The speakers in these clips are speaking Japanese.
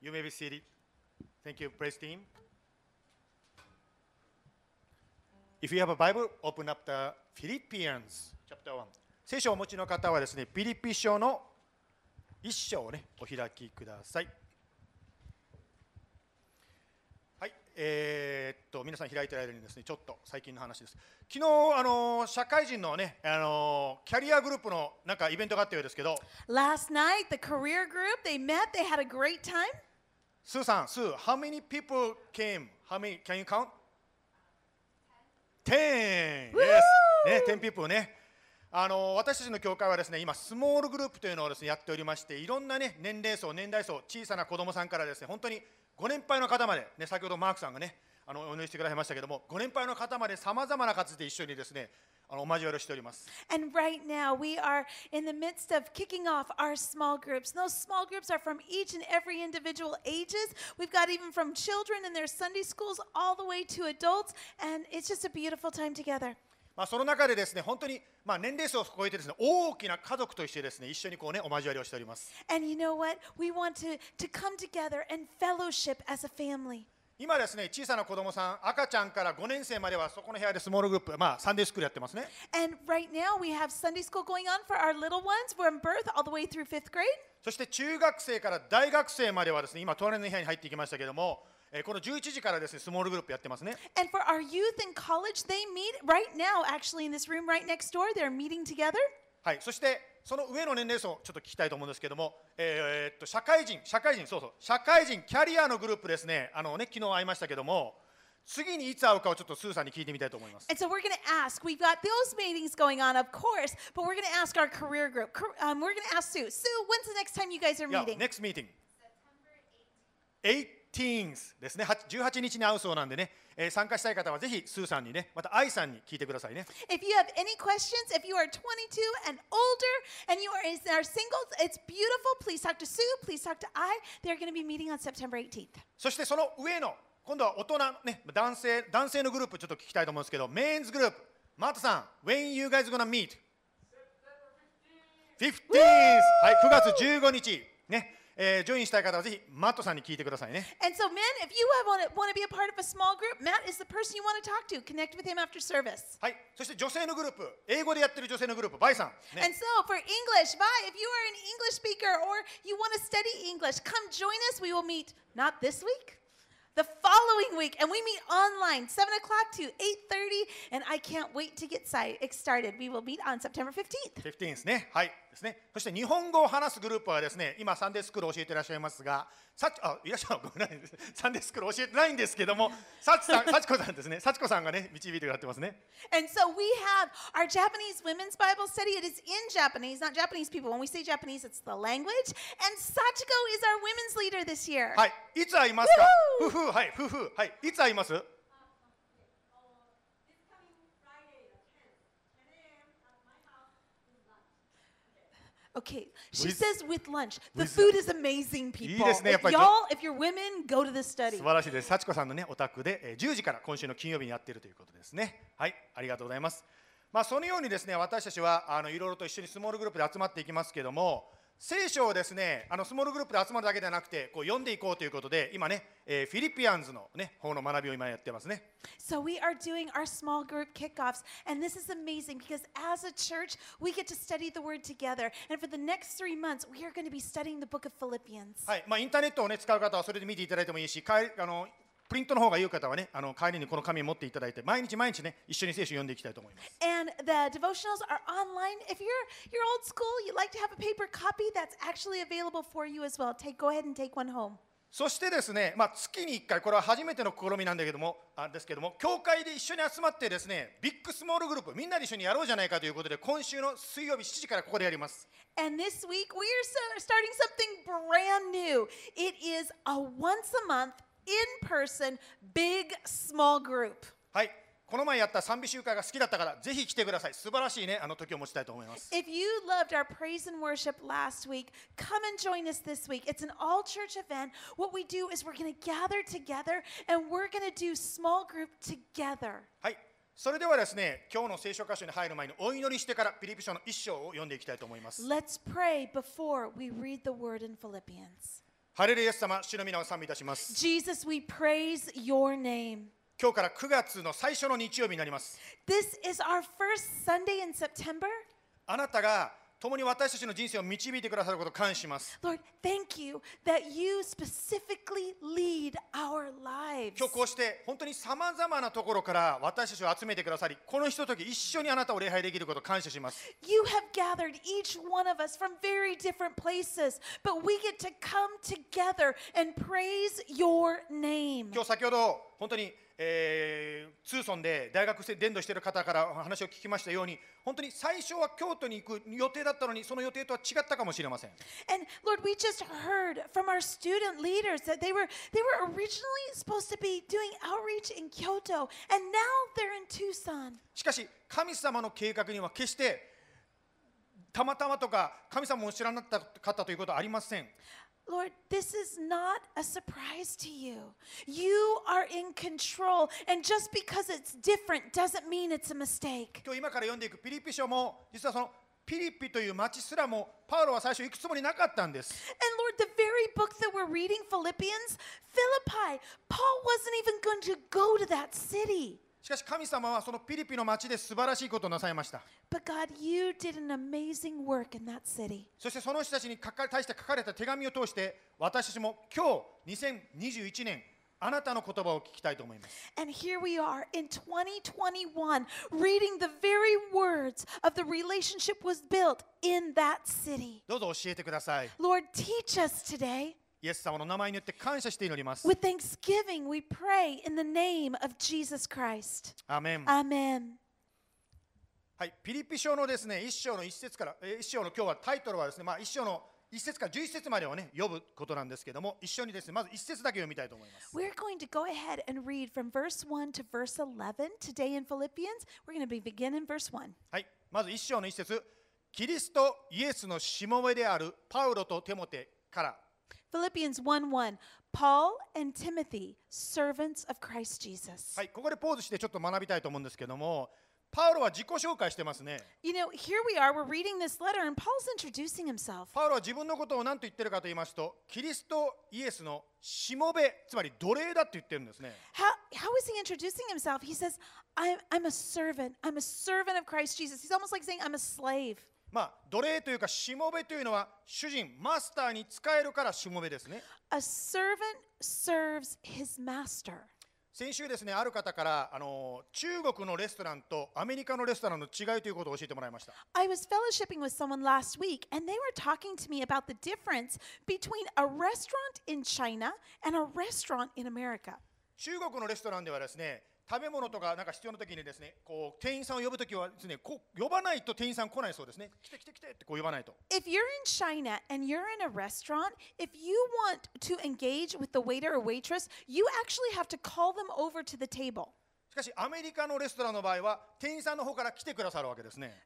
You may be seated. Thank you, praise team. If you have a Bible, open up the Philippians chapter 1. 聖書をお持ちの方はですね、ピリピ書の一章をね、お開きください。はい、えーっと皆さん開いてる間にですね、ちょっと最近の話です。昨日あの社会人のね、あのキャリアグループのなんかイベントがあったようですけど、Last night, the career group, they met, they had a great time. スーさん、スー、how many people came? How many? Can you count? Ten. Yes. ね、ten people ね。あの私たちの教会はですね、今スモールグループというのをですねやっておりまして、いろんなね年齢層、年代層、小さな子供さんからですね、本当にご年配の方までね、先ほどマークさんがね、あのお祈りしてくださいましたけども、ご年配の方までさまざまな形で一緒にですね、あのお交わりをしております。 And right now, we are in the midst of kicking off our small groups. Those small groups are from each and every individual ages. We've got even from children in their Sunday schools all the way to adults, and it's just a beautiful time together. まあその中でですね、本当にまあ年齢層を超えてですね、大きな家族としてですね、一緒にこうねお交わりをしております。 And you know what? We want to, to come together and fellowship as a family. 今ですね、小さな子供さん、赤ちゃんから5年生まではそこの部屋でスモールグループ、まあ、サンデースクールやってますね。そして中学生から大学生まではですね、今、隣の部屋に入ってきましたけども、えー、この11時からですね、スモールグループやってますね。College, right now, actually, room, right、door, はい、そして、その上の年齢層ちょっと聞きたいと思うんですけども、えーえーっと社会人、社会人、そうそう、社会人キャリアのグループですね、あのね昨日会いましたけども、次にいつ会うかをちょっとスーさんに聞いてみたいと思います。And so we're going to ask, we've got those meetings going on, of course, but we're going to ask our career group. Um, we're going to ask Sue. Sue, when's the next time you guys are いや、meeting? Next meeting。18ですね、は18日に会うそうなんでね、えー参加したい方はぜひスーさんにね、また愛さんに聞いてくださいね。If you have any questions, if you are 22 and older and you are, are singles, it's beautiful. Please talk to Sue. Please talk to I. They're going to be meeting on September 18th. そしてその上の、今度は大人、ね、男性男性のグループちょっと聞きたいと思うんですけど、メンズグループ、マートさん、When you guys gonna meet? 15th! はい、9月15日、ねえージョインしたい方はぜひマットさんに聞いてくださいね。 And so, men, if you want to, want to be a part of a small group, Matt is the person you want to talk to. Connect with him after service. はい、そして女性のグループ、英語でやってる女性のグループ、バイさん。ね And so, for English, Vi, if you are an English speaker or you want to study English, come join us. We will meet not this week, the following week, and we meet online, seven o'clock to eight thirty. And I can't wait to get si- started. We will meet on September fifteenth. 15ですね。はい。 ですね。そして日本語を話すグループはですね、今サンデースクールを教えていらっしゃいますが、さっあいらっしゃるごめんなさい。サンデースクール教えてないんですけども、さちさん、さちこさんですね。さちこさんがね導いてくださってますね。And so we have our Japanese women's Bible study. It is in Japanese, not Japanese people. When we say Japanese, it's the language. And Sachiko is our women's leader this year. はい。いつ会いますか。夫婦はい夫婦はい。いつ会います。This coming Friday, the 10th, 10 a.m. at my house with lunch. Okay, she With- says with lunch. The food is amazing, people. ですね、やっぱり。Y'all, if you're women, go to this study. 素晴らしいです。幸子さんのねお宅で、えー10時から今週の金曜日にやっているということですね。はい、ありがとうございます。まあそのようにですね、私たちはあのいろいろと一緒にスモールグループで集まっていきますけども、聖書をですね、あのスモールグループで集まるだけではなくて、こう読んでいこうということで、今ね、えーフィリピアンズのね方の学びを今やってますね。So we are doing our small group kickoffs, and this is amazing because as a church, we get to study the Word together. And for the next three months, we are going to be studying the book of Philippians. はい、まあインターネットをね使う方はそれで見ていただいてもいいし、帰りあのプリントの方がいい方はね、あの帰りにこの紙を持っていただいて、毎日毎日ね一緒に聖書を読んでいきたいと思います。And the devotionals are online. If you're you're old school, you'd like to have a paper copy, that's actually available for you as well. Take go ahead and take one home. そしてですね、まあ、月に1回、これは初めての試みなんだけども、あですけども、教会で一緒に集まってですね、ビッグスモールグループ、みんなで一緒にやろうじゃないかということで、今週の水曜日7時からここでやります。And this week, we are starting something brand new. It is a once a month, in person, big, small group. はい、この前やった賛美集会が好きだったから、ぜひ来てください。素晴らしいね、あの時を持ちたいと思います。 If you loved our praise and worship last week, come and join us this week. It's an all church event. What we do is we're going to gather together and we're going to do small group together. はい、それではですね、今日の聖書箇所に入る前にお祈りしてから、ピリピ書の一章を読んでいきたいと思います。 Let's pray before we read the word in Philippians. ハレルヤイエス様主の皆を賛美いたします Jesus, we praise your name. 今日から9月の最初の日曜日になります This is our first Sunday in September. あなたが共に私たちの人生を導いてくださることを感謝します Lord, thank you that you specifically lead our lives. 今日こうして本当にさまざまなところから私たちを集めてくださりこのひととき一緒にあなたを礼拝できることを感謝します You have gathered each one of us from very different places, but we get to come together and praise your name. 今日先ほど本当に、えー、ツーソンで大学生伝道している方からお話を聞きましたように本当に最初は京都に行く予定だったのにその予定とは違ったかもしれません And Lord, we just heard from our student leaders that they were they were originally supposed to be doing outreach in Kyoto, and now they're in Tucson. しかし神様の計画には決してたまたまとか神様も知らなかったということはありません Lord, this is not a surprise to you. You are in control, and just because it's different doesn't mean it's a mistake. 今日今から読んでいくピリピ書も実はそのピリピという町すらもパウロは最初行くつもりなかったんです And Lord, the very book that we're reading, Philippians, Philippi, Paul wasn't even going to go to that city. しかし神様はそのピリピの町で素晴らしいことをなさいました。そしてその人たちに対して書かれた手紙を通して、私たちも今日2021年、あなたの言葉を聞きたいと思います。どうぞ教えてください。イエス様の名前によって感謝して祈ります With thanksgiving, we pray in the name of Jesus Christ. アーメン Amen. はい、ピリピ書のですね一章の一節から、えー一章の今日はタイトルはですね、まあ、一章の一節から十一節までをね読むことなんですけども一緒にですねまず一節だけ読みたいと思います。We're going to go ahead and read from verse 1 to verse 11 today in Philippians. We're going to be begin in verse 1. はい、まず一章の一節キリストイエスのしもべであるパウロとテモテから、Philippians 1 1. Paul and Timothy, servants of Christ Jesus. はい、ここでポーズしてちょっと学びたいと思うんですけどもパウロは自己紹介してますね。 You know, here we are, we're reading this letter, and Paul's introducing himself. パウロは自分のことを何と言ってるかと言いますとキリストイエスのしもべつまり奴隷だって言ってるんですね。 How, how is he introducing himself? He says, I'm, I'm a servant. I'm a servant of Christ Jesus. He's almost like saying, I'm a slave. まあ奴隷というかしもべというのは主人マスターに使えるからしもべですね。A servant serves his master. 先週ですねある方からあの中国のレストランとアメリカのレストランの違いということを教えてもらいました。I was fellowshipping with someone last week, and they were talking to me about the difference between a restaurant in China and a restaurant in America. 中国のレストランではですね食べ物とかなんか必要な時にですねこう店員さんを呼ぶ時はですねこう呼ばないと店員さん来ないそうですね来て来て来てってこう呼ばないと If you're in China and you're in a restaurant, if you want to engage with the waiter or waitress, you actually have to call them over to the table. しかし、アメリカのレストランの場合は、店員さんの方から来てくださるわけですね。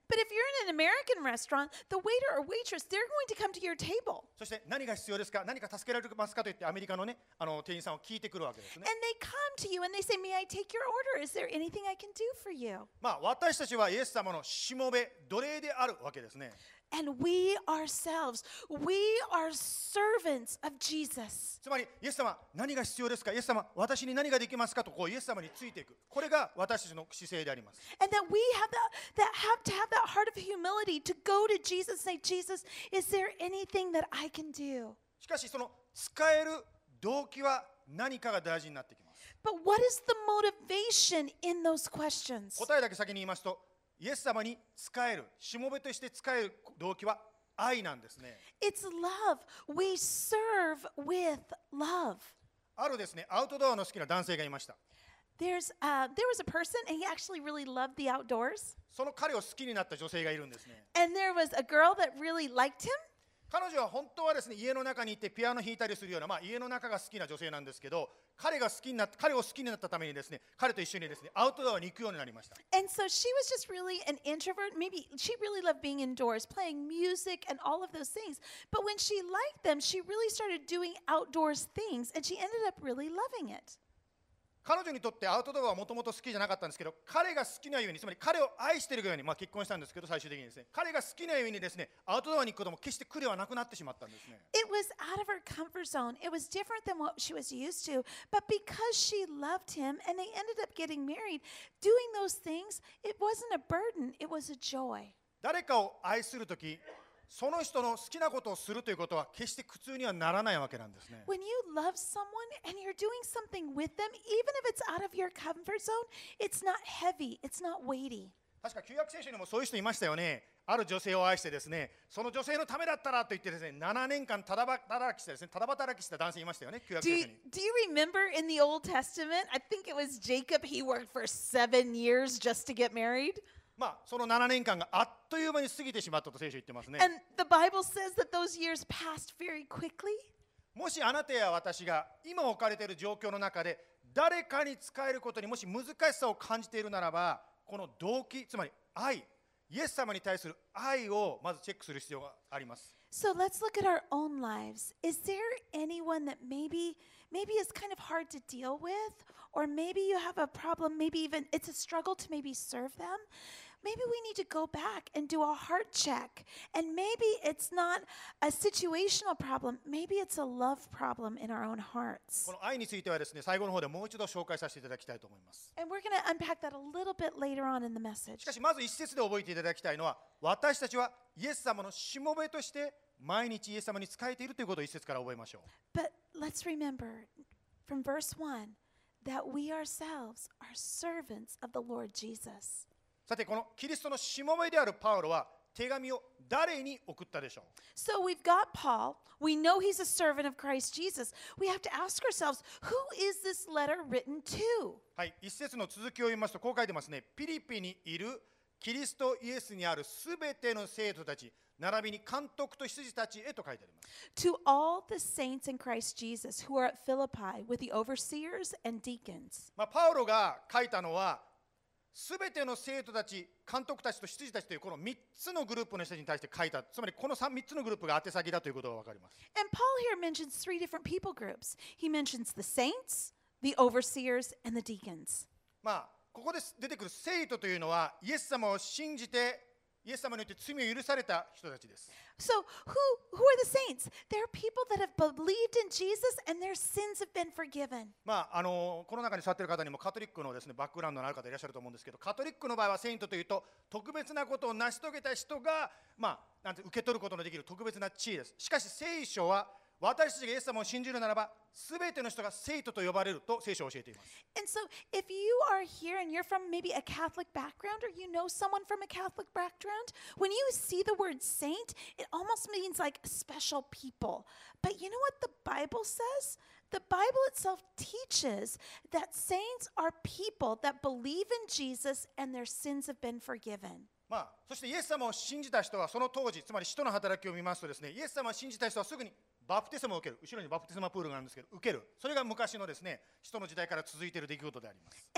そして、何が必要ですか？何か助けられますかと言って、アメリカの,、ね、あの店員さんを聞いてくるわけですね。まあ、私たちはイエス様のしもべ、奴隷であるわけですね。And we ourselves, we are servants of Jesus. つまりイエス様何が必要ですかイエス様私に何ができますかとこうイエス様についていくこれが私たちの姿勢であります And that we have that, that have to have that heart of humility to go to Jesus and say, Jesus, is there anything that I can do? しかしその使える動機は何かが大事になってきます But what is the motivation in those questions? 答えだけ先に言いますと イエス様に使えるしもべとして使える動機は愛なんですね It's love. We serve with love. あるですねアウトドアの好きな男性がいました There's uh, there was a person and he actually really loved the outdoors. その彼を好きになった女性がいるんですね And there was a girl that really liked him. 彼女は本当はですね家の中にいてピアノ弾いたりするような、まあ、家の中が好きな女性なんですけど彼が好きになっ彼を好きになったためにですね彼と一緒にですねアウトドアに行くようになりました And so she was just really an introvert. Maybe she really loved being indoors, playing music and all of those things. But when she liked them, she really started doing outdoors things and she ended up really loving it. 彼女にとってアウトドアはもともと好きじゃなかったんですけど彼が好きなゆえにつまり彼を愛しているがゆえに、まあ、結婚したんですけど最終的にですね彼が好きなゆえにですねアウトドアに行くことも決して苦ではなくなってしまったんですね It was out of her comfort zone. It was different than what she was used to. But because she loved him and they ended up getting married, doing those things, it wasn't a burden, it was a joy. 誰かを愛するときその人の好きなことをするということは決して苦痛にはならないわけなんですね。Zone, it's not heavy, it's not 確か旧約聖書にもそういう人いましたよね。ある女性を愛してですね、その女性のためだったらと言ってですね、7年間ただ,ばただ,らきしてですねただ働きした男性いましたよね、旧約聖書に。Do you, do you remember in the Old Testament? I think it was Jacob, he worked for seven years just to get married. まあその7年間があっという間に過ぎてしまったと聖書言ってますね And the Bible says that those years passed very quickly. もしあなたや私が今置かれている状況の中で誰かに使えることにもし難しさを感じているならばこの動機つまり愛イエス様に対する愛をまずチェックする必要があります So let's look at our own lives. Is there anyone that maybe maybe is kind of hard to deal with or maybe you have a problem, maybe even it's a struggle to maybe serve them? Maybe we need to go back and do a heart check. And maybe it's not a situational problem. Maybe it's a love problem in our own hearts. この愛についてはですね最後の方でもう一度紹介させていただきたいと思います And we're going to unpack that a little bit later on in the message. しかしまず一節で覚えていただきたいのは私たちはイエス様のしもべとして毎日イエス様に仕えているということを一節から覚えましょう But let's remember from verse 1 that we ourselves are servants of the Lord Jesus. さてこのキリストのしもべであるパウロは手紙を誰に送ったでしょう So we've got Paul. We know he's a servant of Christ Jesus. We have to ask ourselves, who is this letter written to? はい、一節の続きを読みますとこう書いてますね。ピリピにいるキリストイエスにあるすべての生徒たち、並びに監督と羊たちへと書いてあります。To all the saints in Christ Jesus who are at Philippi with the overseers and deacons. まあ、パウロが書いたのは、すべての生徒たち、監督たちと羊たちというこの3つのグループの人に対して書いた、つまりこの 3, 3つのグループが宛先だということが分かります。And Paul here mentions three different people groups. He mentions the saints, the overseers, and the deacons. まあ、ここで出てくる生徒というのは、イエス様を信じて、イエス様によって罪を許された人たちです。So, who who are the saints? They're people that have believed in Jesus and their sins have been forgiven. まあ、あのこの中に座っている方にもカトリックのです、ね、バックグラウンドのある方いらっしゃると思うんですけどカトリックの場合はセイントというと特別なことを成し遂げた人が、まあ、なんて受け取ることのできる特別な地位ですしかし聖書は私たちがイエス様を信じるならば全ての人が生徒と呼ばれると聖書は教えています And so, if you are here and you're from maybe a Catholic background or you know someone from a Catholic background, when you see the word saint, it almost means like special people. But you know what the Bible says? The Bible itself teaches that saints are people that believe in Jesus and their sins have been forgiven. まあ、そしてイエス様を信じた人はその当時つまり使徒の働きを見ますとですねイエス様を信じた人はすぐにバプテスマを受ける。後ろにバプテスマプールがんですけど受ける。それが昔のですね人の時代から続いている出来事であります。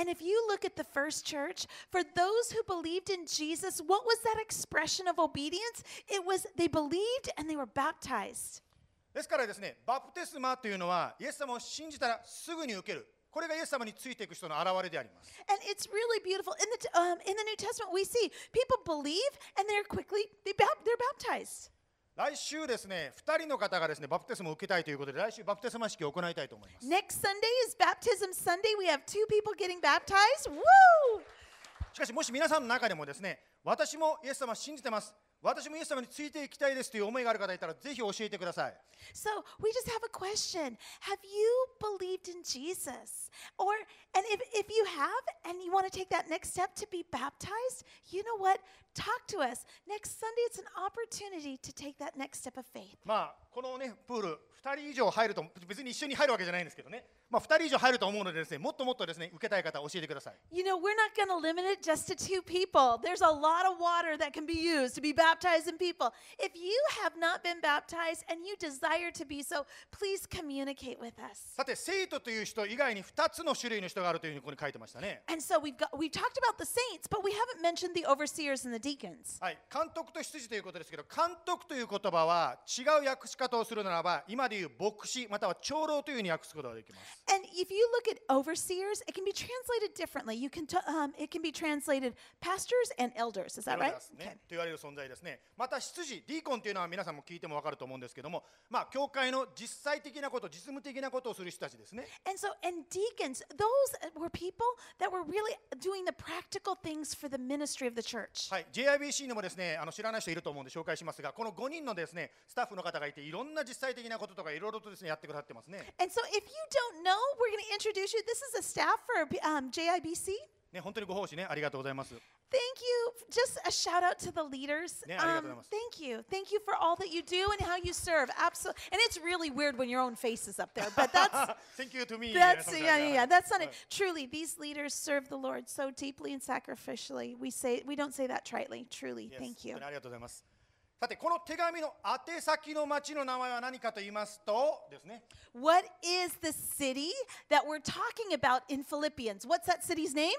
ですからですねバプテスマというのはイエス様を信じたらすぐに受ける。これがイエス様についていく人の現れであります。And it's really beautiful. In the,、um, in the New Testament we see people believe and they're quickly they're baptized. 来週ですね、2人の方がですね、バプテスマを受けたいということで、来週バプテスマ式を行いたいと思います。Next Sunday is Baptism Sunday. We have two people getting baptized. Woo! しかし、もし皆さんの中でもですね、私もイエス様を信じてます。私もイエス様についていきたいですという思いがある方いたら、ぜひ教えてください。So we just have a question. Have you believed in Jesus? Or and if, if you have and you want to take that next step to be baptized, you know what? Talk to us. Next Sunday it's an opportunity to take that next step of faith. まあ、このね、プール、2人以上入ると、別に一緒に入るわけじゃないんですけどね、まあ、2人以上入ると思うのでですね、もっともっとですね、受けたい方、教えてください。 You know, we're not going to limit it just to two people. There's a lot of water that can be used to be baptized in people. If you have not been baptized and you desire to be so, please communicate with us. さて、生徒という人以外に2つの種類の人があるというふうにここに書いてましたね。 And so we've got we've talked about the saints, but we haven't mentioned the overseers and the deacons. はい、監督と執事ということですけど監督という言葉は違う訳し方をするならば今でいう牧師または長老というふうに訳すことができます And if you look at overseers, it can be translated differently. You can um, it can be translated pastors and elders. Is that right? ねと言われる存在ですねまた執事ディーコンというのは皆さんも聞いても分かると思うんですけどもまあ教会の実際的なこと実務的なことをする人たちですね And so, and deacons, those were people that were really doing the practical things for the ministry of the church. はい、JIBC にもですねあの知らない人いると思うんで紹介しますがこの5人のですねスタッフの方がいていろんな実際的なこととかいろいろとですねやってくださってますね And so, if you don't know, we're going to introduce you. This is a staff for um, JIBC. ね本当にご奉仕ねありがとうございます Thank you. Just a shout out to the leaders. Um, ね、ありがとうございます。 thank you. Thank you for all that you do and how you serve. Absolutely. And it's really weird when your own face is up there, but that's Thank you to me that's sometimes, yeah, yeah, は yeah. い That's not はい it. Truly, these leaders serve the Lord so deeply and sacrificially. We say we don't say that tritely. Truly, Yes, thank you. 本当にありがとうございますさてこの手紙の宛先の町の名前は何かと言いますとですね What is the city that we're talking about in Philippians? What's that city's name?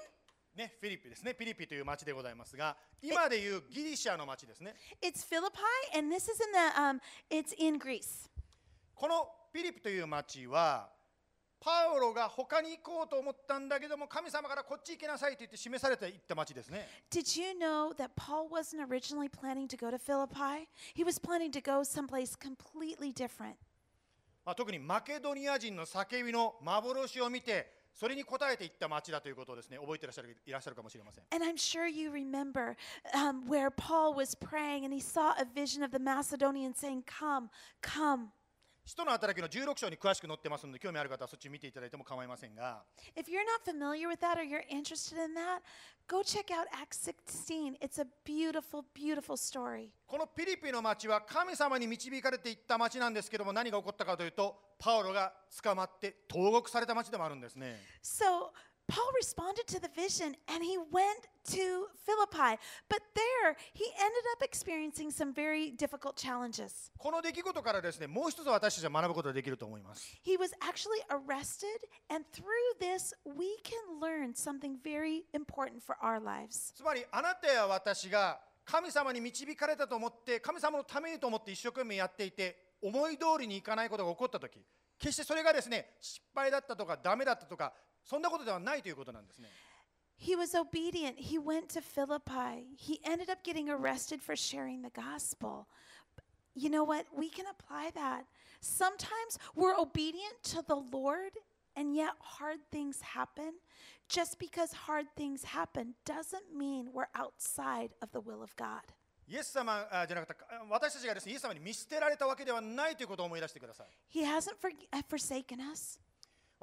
ねフィリピですねフィリピという町でございますが今でいうギリシャの町ですね It's Philippi, and this is in the um, it's in Greece. このフィリピという町はパウロが他に行こうと思ったんだけども神様からこっち行きなさいと言って示されていった町ですね Did you know that Paul wasn't originally planning to go to Philippi? He was planning to go someplace completely different. まあ、特にマケドニア人の叫びの幻を見てそれに応えていった町だということをですね覚えていらっしゃるいらっしゃるかもしれません And I'm sure you remember um, where Paul was praying and he saw a vision of the Macedonians saying, Come, come. 使徒の働きの16章に詳しく載ってますので興味ある方はそっち見ていただいても構いませんが If you're not familiar with that or you're interested in that, go check out Acts 16. It's a beautiful, beautiful story. このピリピの町は神様に導かれていった町なんですけども何が起こったかというとパウロが捕まって投獄された町でもあるんですね So Paul responded to the vision and he went to Philippi. But there, he ended up experiencing some very difficult challenges. この出来事からですねもう一つ私たちは学ぶことができると思います He was actually arrested, and through this, we can learn something very important for our lives. つまりあなたや私が神様に導かれたと思って神様のためにと思って一生懸命やっていて思い通りにいかないことが起こった時決してそれがですね失敗だったとかダメだったとか そんなことではないということなんですね He was obedient. He went to Philippi. He ended up getting arrested for sharing the gospel. You know what? We can apply that. Sometimes we're obedient to the Lord, and yet hard things happen. Just because hard things happen doesn't mean we're outside of the will of God. イエス様あじゃなくてあ私たちがですねイエス様に見捨てられたわけではないということを思い出してください He hasn't for- uh, forsaken us.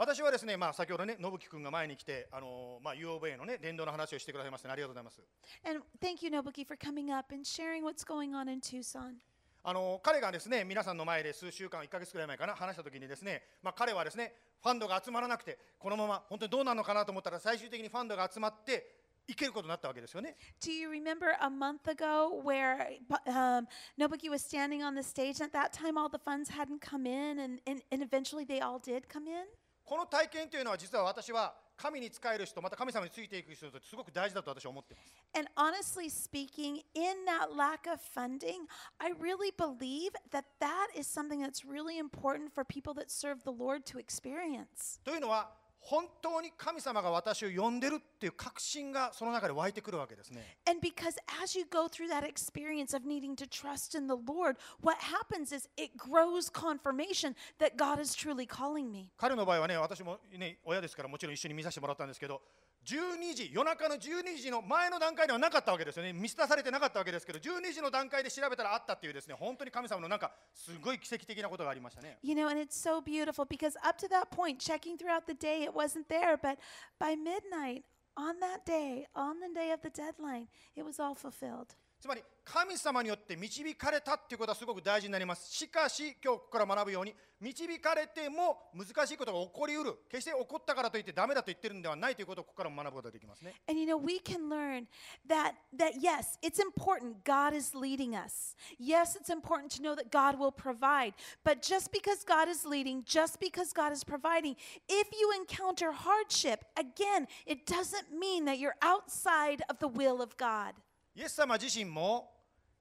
私はですね、まあ、先ほどね、信樹君が前に来て、あのまあ、UOV のね、伝道の話をしてくださいまして、ありがとうございます。And thank you, Nobuki, for coming up and sharing what's going on in Tucson. あの彼がですね、皆さんの前で数週間、1ヶ月くらい前かな、話したときにですね、まあ、彼はですね、ファンドが集まらなくて、このまま本当にどうなるのかなと思ったら、最終的にファンドが集まって、行けることになったわけですよね。Do you remember a month ago where um, Nobuki was standing on the stage? At that time, all the funds hadn't come in, and, and, and eventually they all did come in. この体験というのは、実は私は神に仕える人、また神様についていく人にとすごく大事だと私は思っています。And honestly speaking, in that lack of funding, I really believe that that is something that's really important for people that serve the Lord to experience. というのは、本当に神様が私を呼んでるっていう確信がその中で湧いてくるわけですね。And because as you go through that experience of needing to trust in the Lord, what happens is it grows confirmation that God is truly calling me. 彼の場合はね、私もね、親ですからもちろん一緒に見させてもらったんですけど、12時、夜中の12時の前の段階ではなかったわけですよね。見捨されてなかったわけですけど、12時の段階で調べたらあったっていうですね、本当に神様のなんか、すごい奇跡的なことがありましたね。You know, and it's so beautiful because up to that point, checking throughout the day, it wasn't there. But by midnight, on that day, on the day of the deadline, it was all fulfilled. つまり、神様によって導かれたっていうことはすごく大事になります。しかし、今日ここから学ぶように、導かれても難しいことが起こりうる。決して起こったからといってダメだと言ってるんではないということをここから学ぶことができますね。And you know, we can learn that that yes, it's important God is leading us. Yes, it's important to know that God will provide. But just because God is leading, just because God is providing, if you encounter hardship, again, it doesn't mean that you're outside of the will of God. イエス様自身も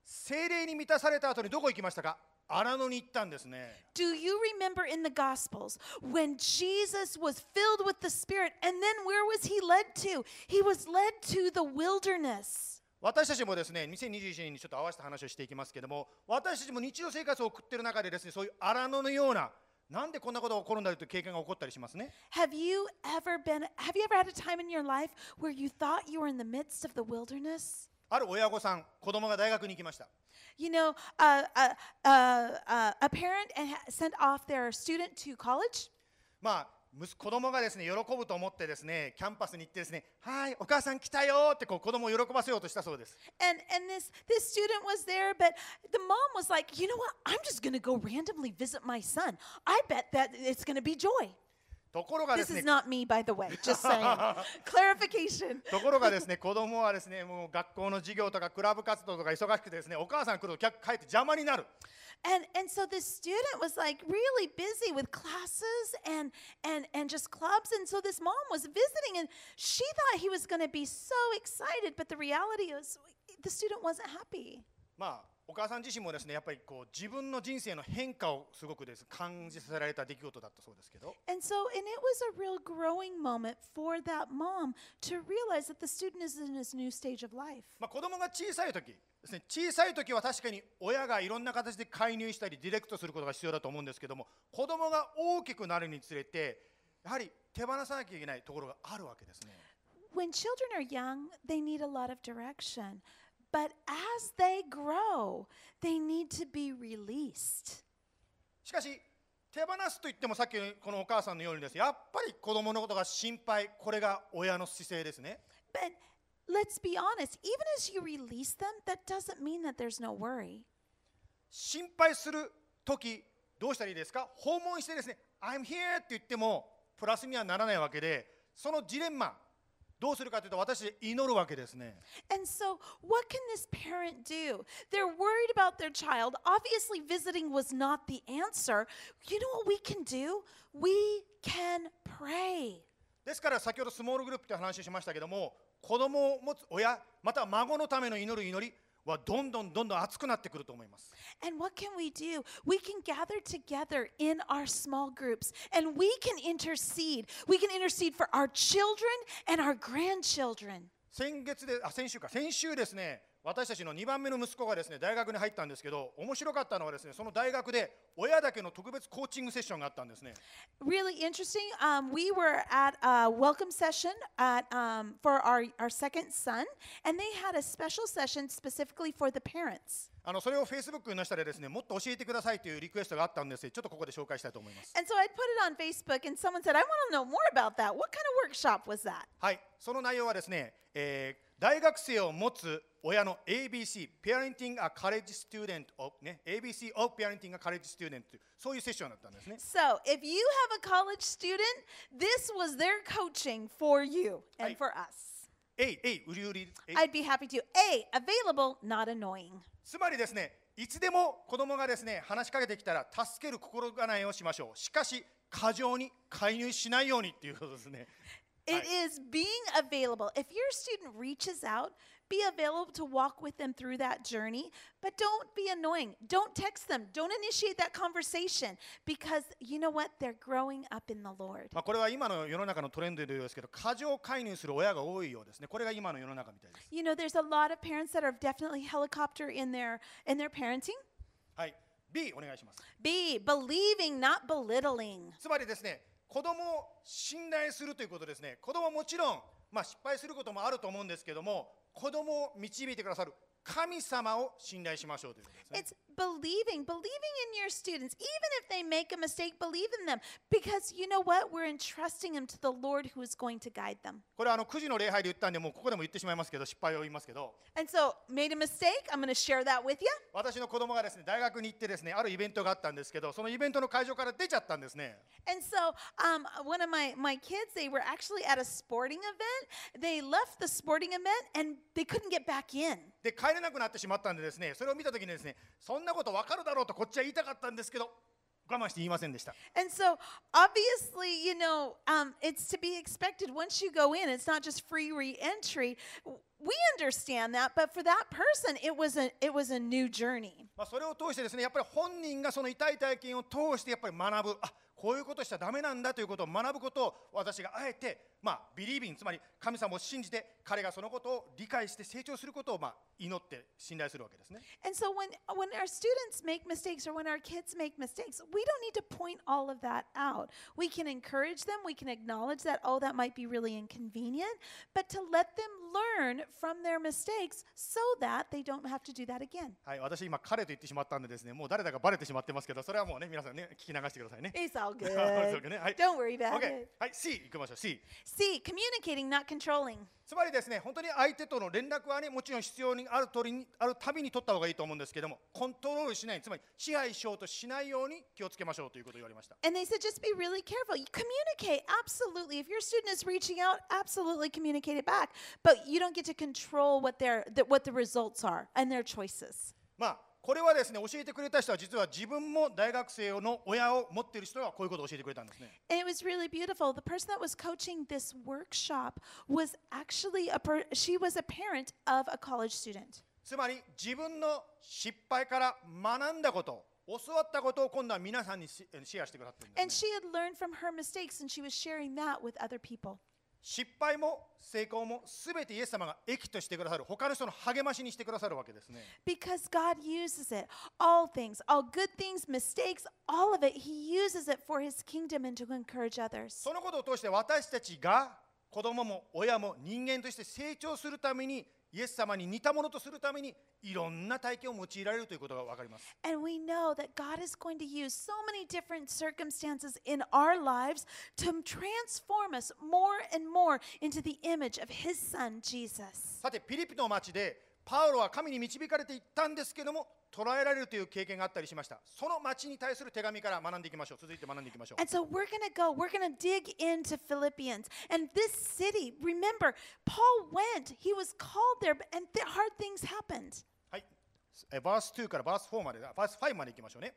精霊に満たされた後にどこ行きましたか荒野に行ったんですね Do you remember in the Gospels when Jesus was filled with the Spirit and then where was he led to? He was led to the wilderness. 私たちもですね2021年にちょっと合わせた話をしていきますけども私たちも日常生活を送っている中でですねそういう荒野のようななんでこんなことが起こるんだろうという経験が起こったりしますね Have you ever been have you ever had a time in your life where you thought you were in the midst of the wilderness? ある親御さん子供が大学に行きました You know, uh, uh, uh, uh, a parent and ha- sent off their student to college. まあ息子供がですね喜ぶと思ってですねキャンパスに行ってですねはいお母さん来たよってこう子供を喜ばせようとしたそうです And and this this student was there, but the mom was like, you know what? I'm just gonna go randomly visit my son. I bet that it's gonna be joy. ところがで This すね is not me, by the way. Just saying. Clarification. ところがですね子供はですねもう学校の授業とかクラブ活動とか忙しくてですねお母さん来ると帰って邪魔になる And and so this student was like really busy with classes and and and just clubs. And so this mom was visiting and she thought he was gonna be so excited, but the reality is the student wasn't happy. まあ お母さん自身もですねやっぱりこう自分の人生の変化をすごくです感じさせられた出来事だったそうですけど And so, and it was a real growing moment for that mom to realize that the student is in his new stage of life. まあ子供が小さい時ですね小さい時は確かに親がいろんな形で介入したりディレクトすることが必要だと思うんですけども子供が大きくなるにつれてやはり手放さなきゃいけないところがあるわけですね When children are young, they need a lot of direction. But as they grow, they need to be released. しかし手放すと言ってもさっきのこのお母さんのようにですねやっぱり子供のことが心配これが親の姿勢ですね But let's be honest, even as you release them, that doesn't mean that there's no worry. 心配する時どうしたらいいですか訪問してですね「I'm here」って言ってもプラスにはならないわけでそのジレンマどうするかというと私で祈るわけですね。ですから先ほどスモールグループって話しましたけども子供を持つ親または孫のための祈り祈りはどんどんどんどん熱くなってくると思います And what can we do? We can gather together in our small groups and we can intercede. We can intercede for our children and our grandchildren. 先月であ先週か先週ですね 私たちの2番目の息子がですね大学に入ったんですけど面白かったのはですねその大学で親だけの特別コーチングセッションがあったんですね Really interesting. Um, we were at a welcome session at, um, for our, our second son, and they had a special session specifically for the parents. あのそれを Facebook に載せたらですねもっと教えてくださいというリクエストがあったんですちょっとここで紹介したいと思います And so I put it on Facebook, and someone said, I want to know more about that. What kind of workshop was that? はいその内容はですね、えー大学生を持つ親の ABC Parenting a College Student of ね ABC of Parenting a College Student というそういうセッションだったんですね So, if you have a college student, this was their coaching for you and for us. えいえい売り売り I'd be happy to. A, available, not annoying. つまりですねいつでも子供がですね話しかけてきたら助ける心構えをしましょう。しかし過剰に介入しないようにっていうことですね。It is being available. If your student reaches out, be available to walk with them through that journey, but don't be annoying. Don't text them. Don't initiate that conversation because you know what? They're growing up in the Lord. まあこれは今の世の中のトレンドのようですけど過剰介入する親が多いようですねこれが今の世の中みたいです You know, there's a lot of parents that are definitely helicopter in their in their parenting. はい B お願いします B, believing, not belittling. つまりですね子供を信頼するということですね子供はもちろん、まあ、失敗することもあると思うんですけども 子供を導いてくださる。神様を信頼しましょうということですね It's believing, believing in your students. Even if they make a mistake, believe in them. Because you know what? We're entrusting them to the Lord who is going to guide them. これはあの9時の礼拝で言ったんでもうここでも言ってしまいますけど失敗を言いますけど And so, made a mistake. I'm going to share that with you. 私の子供がですね大学に行ってですねあるイベントがあったんですけどそのイベントの会場から出ちゃったんですね And so, um, one of my, my kids, they were actually at a sporting event. They left the sporting event and they couldn't get back in. で帰れなくなってしまったんでですねそれを見た時にですねそんなこと分かるだろうとこっちは言いたかったんですけど我慢して言いませんでした And so, obviously, you know, um, it's to be expected once you go in, it's not just free re entry. we understand that, but for that person, it was a it was a new journey. まあ、それを通してですねやっぱり本人がその痛い体験を通してやっぱり学ぶあこういうことしちゃダメなんだということを学ぶことを私があえて、まあ、ビリービンつまり神様を信じて彼がそのことを理解して成長することを、まあ、祈って信頼するわけですね。And so when when our students make mistakes or when our kids make mistakes, we don't need to point all of that out. We can encourage them, we can acknowledge that oh that might be really inconvenient, but to let them learn from their mistakes so that they don't have to do that again. はい、私今彼と言ってしまったんでですねもう誰だかバレてしまってますけどそれはもうね皆さんね聞き流してくださいね。It's all そうです good. ねはい Don't worry about OK it. はい C 行きましょう C C, communicating, not controlling. つまりですね本当に相手との連絡はねもちろん必要にある通りにあるたびに取った方がいいと思うんですけどもコントロールしないつまり支配しようとしないように気をつけましょうということを言われました And they said, just be really careful. You communicate, absolutely. If your student is reaching out, absolutely communicate it back. But you don't get to control what their the, what the results are and their choices. まあこれはですね教えてくれた人は実は自分も大学生の親を持っている人がこういうことを教えてくれたんですね And it was really beautiful. The person that was coaching this workshop was actually a per, she was a parent of a college student. つまり自分の失敗から学んだこと教わったことを今度は皆さんにシシェアしてくださってるんで And す、ね、she had learned from her mistakes and she was sharing that with other people. 失敗も成功も全てイエス様が益としてくださる他の人の励ましにしてくださるわけですね Because God uses it. All things, all good things, mistakes, all of it, He uses it for His kingdom and to encourage others. そのことを通して私たちが子供も親も人間として成長するためにイエス様に似たものとするためにいろんな体験を用いられるということが分かります。And we know that God is going to use so many different circumstances in our lives to transform us more and more into the image of His Son, Jesus. さてピリピの町でパウロは神に導かれていったんですけども捉えられるという経験があったりしました。その町に対する手紙から学んでいきましょう。続いて学んでいきましょう。And so we're going to go, we're going to dig into Philippians. And this city, remember, Paul went, he was called there, and th- hard things happened. はい。えバース2からバース4までバース5までいきましょうね。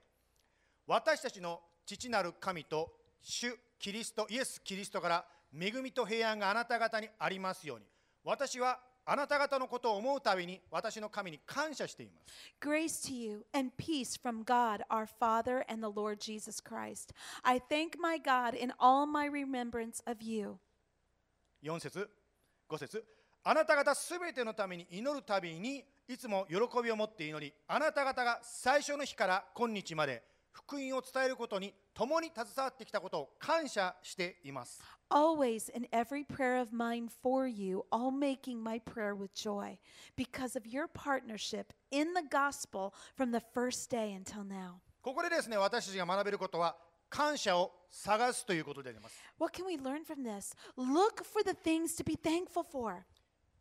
私たちの父なる神と主キリストイエス・キリストから恵みと平安があなた方にありますように。私はあなた方のことを思うたびに私の神に感謝しています Grace to you and peace from God our Father and the Lord Jesus Christ. I thank my God in all my remembrance of you. 4節5節あなた方すべてのために祈るたびにいつも喜びを持って祈りあなた方が最初の日から今日まで福音を伝えることに共に携わってきたことを感謝しています Always in every prayer of mine for you, all making my prayer with joy, because of your partnership in the gospel from the first day until now. ここでですね私たちが学べることは感謝を探すということであります What can we learn from this? Look for the things to be thankful for.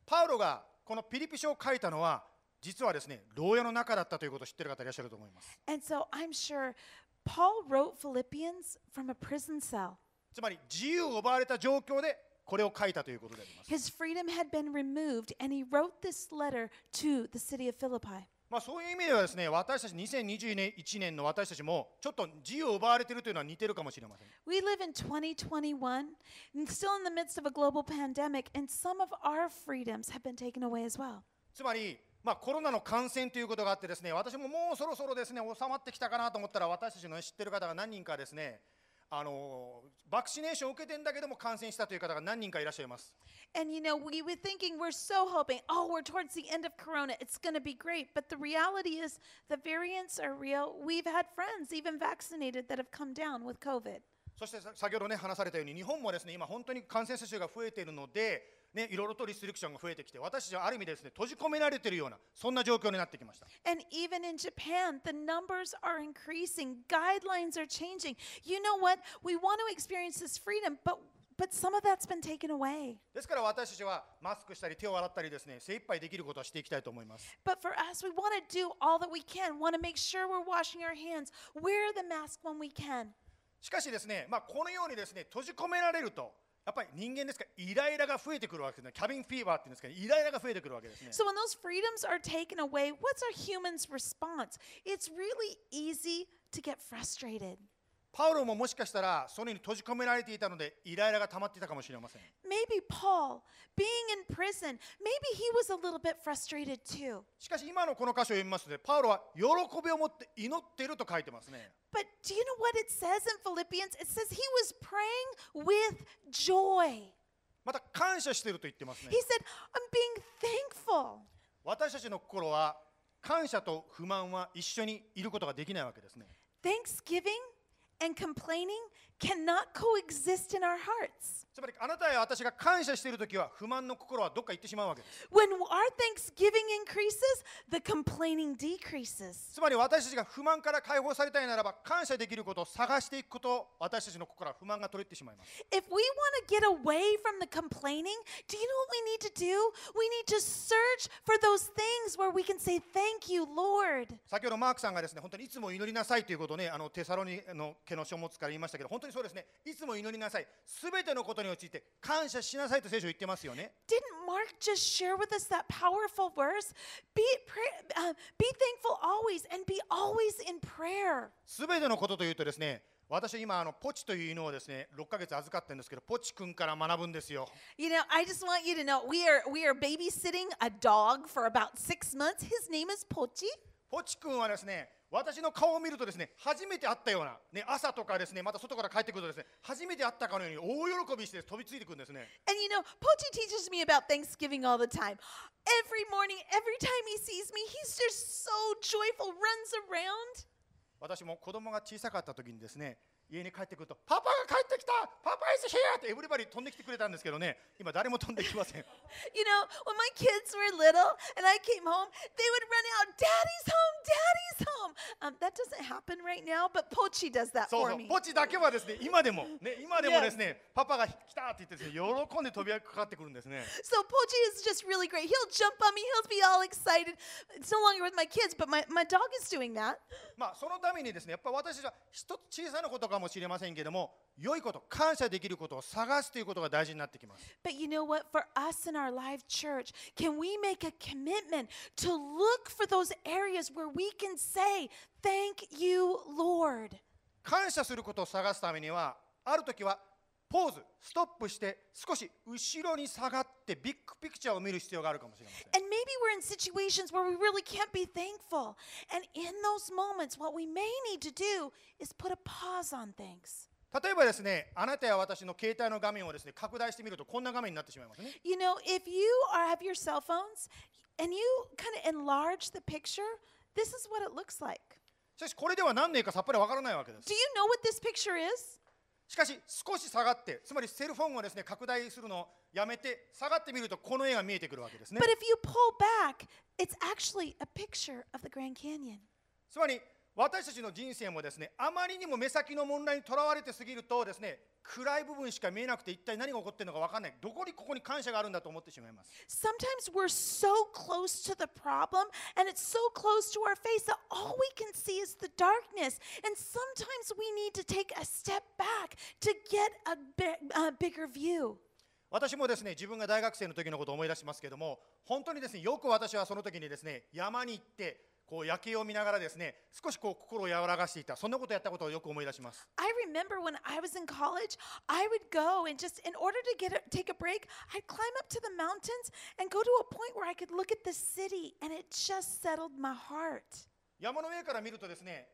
パウロがこのピリピ書を書いたのは実はですね牢屋の中だったということを知っている方いらっしゃると思います And so I'm sure Paul wrote Philippians from a prison cell. つまり自由を奪われた状況でこれを書いたということであります His freedom had been removed, and he wrote this letter to the city of Philippi. まあそういう意味ではですね私たち2021年の私たちもちょっと自由を奪われているというのは似てるかもしれません We live in 2021, and still in the midst of a global pandemic, and some of our freedoms have been taken away as well. つまり、まあ、コロナの感染ということがあって、ですね私ももうそろそろですね収まってきたかなと思ったら、私たちの知ってる方が何人か、ですねあのバクシネーションを受けてんだけども感染したという方が何人かいらっしゃいます。そして先ほどね話されたように、日本もですね今、本当に感染者数が増えているので、ね、いろいろとリストリクションが増えてきて私たちはある意味ですね閉じ込められているようなそんな状況になってきました And even in Japan, the numbers are increasing, guidelines are changing. You know what? We want to experience this freedom, but but some of that's been taken away. ですから私たちはマスクしたり手を洗ったりですね精一杯できることはしていきたいと思います But for us, we want to do all that we can. Want to make sure we're washing our hands, wear the mask when we can. しかしですね、まあ、このようにですね閉じ込められるとやっぱり人間ですからイライラが増えてくるわけですねキャビンフィーバーっていうんですけどイライラが増えてくるわけですね So when those freedoms are taken away, what's our human's response? It's really easy to get frustrated. パウロももしかしたらそれに閉じ込められていたのでイライラが溜まっていたかもしれません Maybe Paul, being in prison, maybe he was a little bit frustrated too. しかし今のこの箇所を読みますとねパウロは喜びを持って祈っていると書いてますね But do you know what it says in Philippians? It says he was praying with joy. また感謝していると言ってますね He said, I'm being thankful. 私たちの心は感謝と不満は一緒にいることができないわけですね Thanksgiving and complaining cannot coexist in our hearts. つまりあなたや私が感謝している時は不満の心はどっか行ってしまうわけです When our thanksgiving increases, the complaining decreases. つまり私たちが不満から解放されたいならば感謝できることを探していくこと私たちの心は不満が取れてしまいます If we want to get away from the complaining, do you know what we need to do? We need to search for those things where we can say, Thank you, Lord. 先ほどマークさんがですね本当にいつも祈りなさいということをねあのテサロニの家の書物から言いましたけど本当にそうですねいつも祈りなさいすべてのことについて感謝しなさいと聖書言ってますよね Didn't Mark just share with us that powerful verse? Be, pray, uh, be thankful always and be always in prayer. すべてのことというとですね私今あのポチという犬をですね6ヶ月預かってるんですけどポチ君から学ぶんですよ You know, I just want you to know we are we are babysitting a dog for about six months. His name is Pochi. ポチ君はですね私の顔を見るとですね初めて会ったような、ね、朝とかですねまた外から帰ってくるとですね初めて会ったかのように大喜びして飛びついてくるんですね And you know, Pochi teaches me about Thanksgiving all the time. Every morning, every time he sees me, he's just so joyful, runs around. 私も子供が小さかった時にですね家に帰ってくるとパパが帰ってきたパパイズヒアってエブリバリー飛んできてくれたんですけどね今誰も飛んできません You know, when my kids were little and I came home, they would run out, Daddy's home, Daddy's home. Um, that doesn't happen right now, but Pochi does that そう for そう me. ポチだけはですね今でもね今でもですねパパが来たって言ってですね喜んで飛びかかってくるんですね So Pochi is just really great. He'll jump on me, he'll be all excited. It's no longer with my kids, but my, my dog is doing that. まあそのためにですねやっぱり私は一つ小さなことかもしれませんけども良いこと感謝できることを探すということが大事になってきます But you know what? For us in our live church, can we make a commitment to look for those areas where we can say, Thank you, Lord? 感謝することを探すためにはある時はポーズストップして少し後ろに下がってビッグピクチャーを見る必要があるかもしれません And maybe we're in situations where we really can't be thankful. And in those moments, what we may need to do is put a pause on things. 例えばですねあなたや私の携帯の画面をですね拡大してみるとこんな画面になってしまいますね You know, if you are, have your cell phones and you kind of enlarge the picture, this is what it looks like. しかしこれでは何年かさっぱりわからないわけです Do you know what this picture is? しかし少し下がってつまりセルフォンをですね拡大するのをやめて下がってみるとこの絵が見えてくるわけですね But if you pull back, it's actually a picture of the Grand Canyon. つまり私たちの人生もですねあまりにも目先の問題にとらわれてすぎるとですね暗い部分しか見えなくて一体何が起こっているのか分かんないどこにここに感謝があるんだと思ってしまいます Sometimes we're so close to the problem and it's so close to our face that all we can see is the darkness. And sometimes we need to take a step back to get a, bi- a bigger view. 私もですね自分が大学生の時のことを思い出しますけども本当にですねよく私はその時にですね山に行ってこう夜景を見ながらですね少しこう心を和らがしていたそんなことをやったことをよく思い出します I remember when I was in college, I would go and just in order to get a, take a break, I'd climb up to the mountains and go to a point where I could look at the city and it just settled my heart. 山の上から見るとですね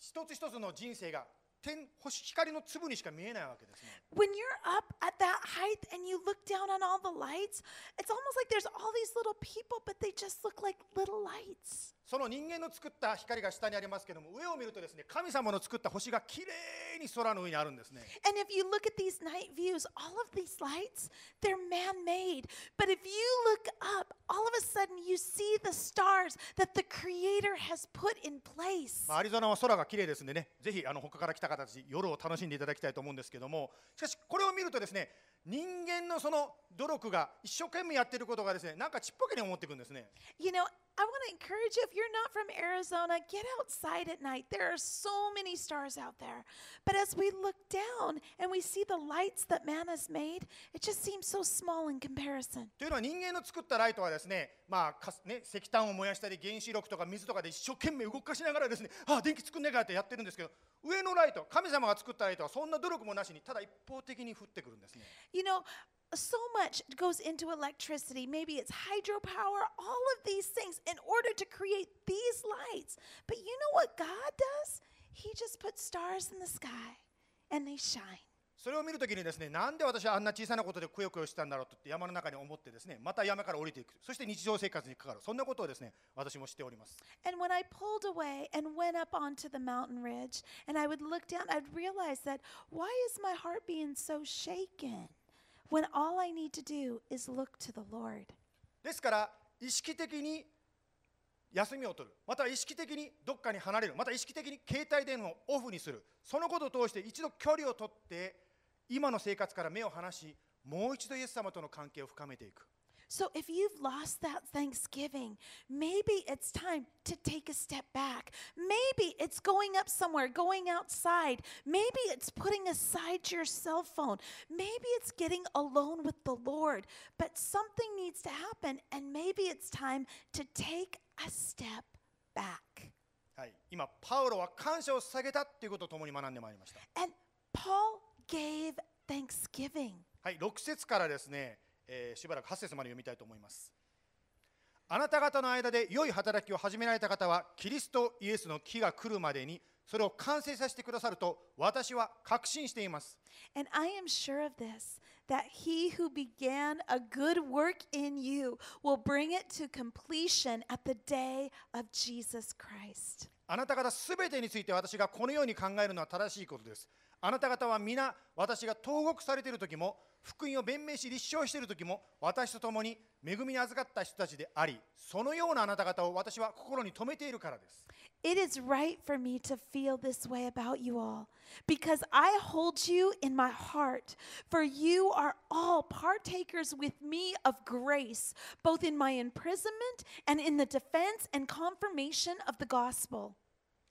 一つ一つの人生が天星光の粒にしか見えないわけですね When you're up at that height and you look down on all the lights, it's almost like there's all these little people, but they just look like little lights. その人間の作った光が下にありますけども上を見るとですね神様の作った星がきれいに空の上にあるんですね And if you look at these night views, all of these lights, they're man made. But if you look up, all of a sudden you see the stars that the Creator has put in place. まあアリゾナは空が綺麗ですんでねぜひあの他から来た方たち夜を楽しんでいただきたいと思うんですけどもしかしこれを見るとですね人間のその努力が一生懸命やってることがですねなんかちっぽけに思っていくんですね。You know, I want to encourage you if you're not from Arizona, get outside at night. There are so many stars out there. But as we look down and we see the lights that man has made, it just seems so small in comparison. というのは人間の作ったライトはですね,、まあかすね石炭を燃やしたり原子力とか水とかで一生懸命動かしながらですねああ電気作んねえかってやってるんですけど上のライト神様が作ったライトはそんな努力もなしにただ一方的に降ってくるんですね You know, so much goes into electricity. Maybe it's hydropower, all of these things in order to create these lights. But you know what God does? He just puts stars in the sky and they shine. それを見るときにですねなんで私はあんな小さなことでくよくよしたんだろうとって山の中に思ってですねまた山から降りていくそして日常生活にかかるそんなことをですね私もしております And when I pulled away and went up onto the mountain ridge and I would look down, I'd realize that why is my heart being so shaken When all I need to do is look to the Lord? ですから意識的に休みを取る。また意識的にどっかに離れる。また意識的に携帯電話をオフにする。そのことを通して一度距離を取って今の生活から目を離しもう一度イエス様との関係を深めていく。So if you've lost that Thanksgiving, maybe it's time to take a step back. Maybe it's going up somewhere, going outside. Maybe it's putting aside your cell phone. Maybe it's getting alone with the Lord. But something needs to happen, and maybe it's time to take a step back. はい、今パウロは感謝を捧げたということを共に学んでまいりました And Paul gave thanksgiving. はい、6節からですね、 えーしばらく8節まで読みたいと思います。あなた方の間で良い働きを始められた方は、キリストイエスの木が来るまでに、それを完成させてくださると、私は確信しています。And I am sure of this that he who began a good work in you will bring it to completion at the day of Jesus Christ. あなた方すべてについて私がこのように考えるのは正しいことです。あなた方は皆、私が投獄されている時も、福音を弁明し立証している時も、私と共に恵みに預かった人たちであり、そのようなあなた方を私は心に留めているからです。It is right for me to feel this way about you all because I hold you in my heart. For you are all partakers with me of grace, both in my imprisonment and in the defense and confirmation of the gospel.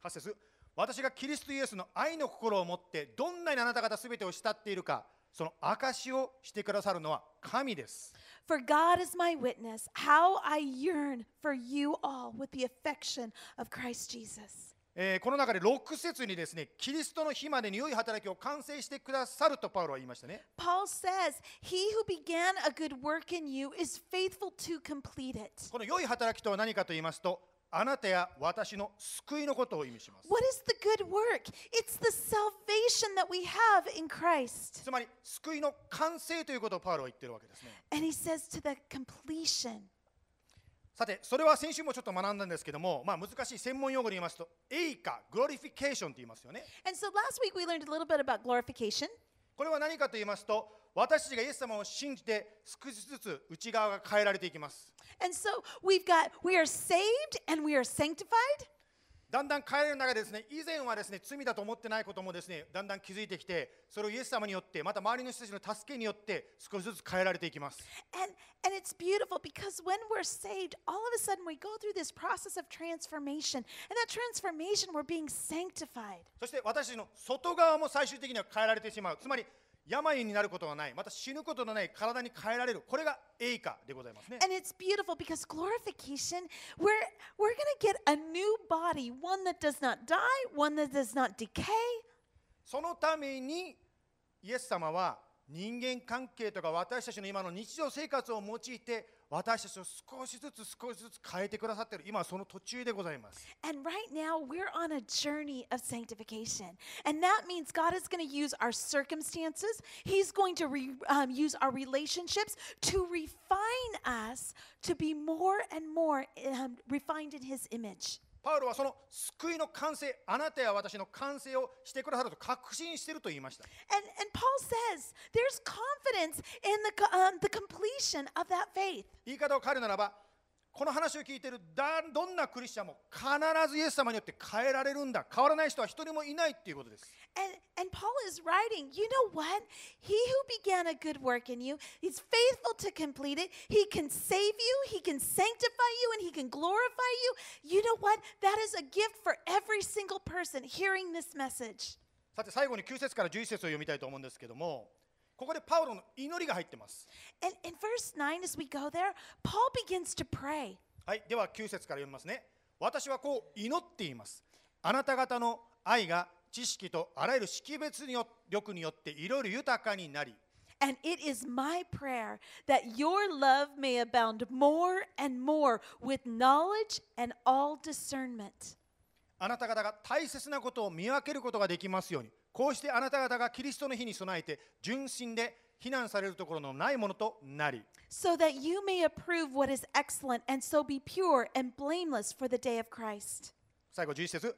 8節私がキリストイエスの愛の心を持ってどんなにあなた方すべてを慕っているか その証をしてくださるのは神です For God is my witness, how I yearn for you all with the affection of Christ Jesus. えーこの中で6節にですねキリストの日までに良い働きを完成してくださるとパウロは言いましたね Paul says, He who began a good work in you is faithful to complete it. この良い働きとは何かと言いますとあなたや私の救いのことを意味します What is the good work? It's the salvation that we have in Christ. つまり救いの完成ということをパウロは言ってるわけですね And he says to the completion. さてそれは先週もちょっと学んだんですけども、まあ、難しい専門用語で言いますと栄華グロリフィケーションと言いますよね And so last week we learned a little bit about glorification. これは何かと言いますと私たちがイエス様を信じて少しずつ内側が変えられていきます。だんだん変える中で,すね、以前はですね、罪だと思ってないこともですね、だんだん気づいてきて、それをイエス様によって、また周りの人たちの助けによって少しずつ変えられていきます。そして私の外側も最終的には変えられてしまう。つまり、病になることはないまた死ぬことのない体に変えられるこれが栄華でございますね And it's beautiful because glorification, we're, we're going to get a new body, one that does not die, one that does not decay. そのためにイエス様は人間関係とか私たちの今の日常生活を用いて私たちを少しずつ少しずつ変えてくださっている今はその途中でございます And right now, we're on a journey of sanctification. And that means God is going to use our circumstances, He's going to re, um, use our relationships to refine us to be more and more um, refined in His image. パウロはその救いの完成あなたや私の完成をしてくださると確信していると言いました And, and Paul says there's confidence in the, um, the completion of that faith. 言い方を変えるならばこの話を聞いているだどんなクリスチャンも必ずイエス様によって変えられるんだ変わらない人は一人もいないっていうことです And, and Paul is writing, you know what? He who began a good work in you, he's faithful to complete it. He can save you, he can sanctify you, and he can glorify you. You know what? That is a gift for every single person hearing this message. さて最後に9節から11節を読みたいと思うんですけどもここでパウロの祈りが入ってます。There, はい、では9節から読みますね。私はこう祈っています。あなた方の愛が知識とあらゆる識別によ力によっていろいろ豊かになり。あなた方が大切なことを見分けることができますように。こうしてあなた方がキリストの日に備えて純真で非難されるところのないものとなり so that you may approve what is excellent and so be pure and blameless for the day of Christ. 最後11節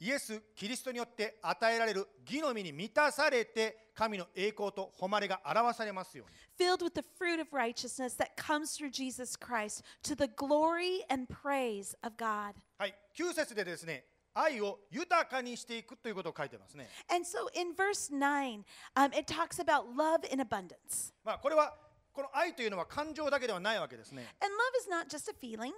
イエス・キリストによって与えられる義の実に満たされて神の栄光と誉れが表されますように Filled with the fruit of righteousness that comes through Jesus Christ to the glory and praise of God. はい、9節でですね愛を豊かにしていくということを書いてますね。And so in verse 9, um, it talks about love in abundance. まあ、これはこの愛というのは感情だけではないわけですね。And love is not just a feeling,